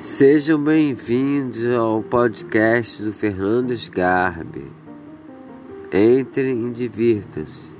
Sejam bem-vindos ao podcast do Fernando Sgarbi. Entrem e divirtam-se.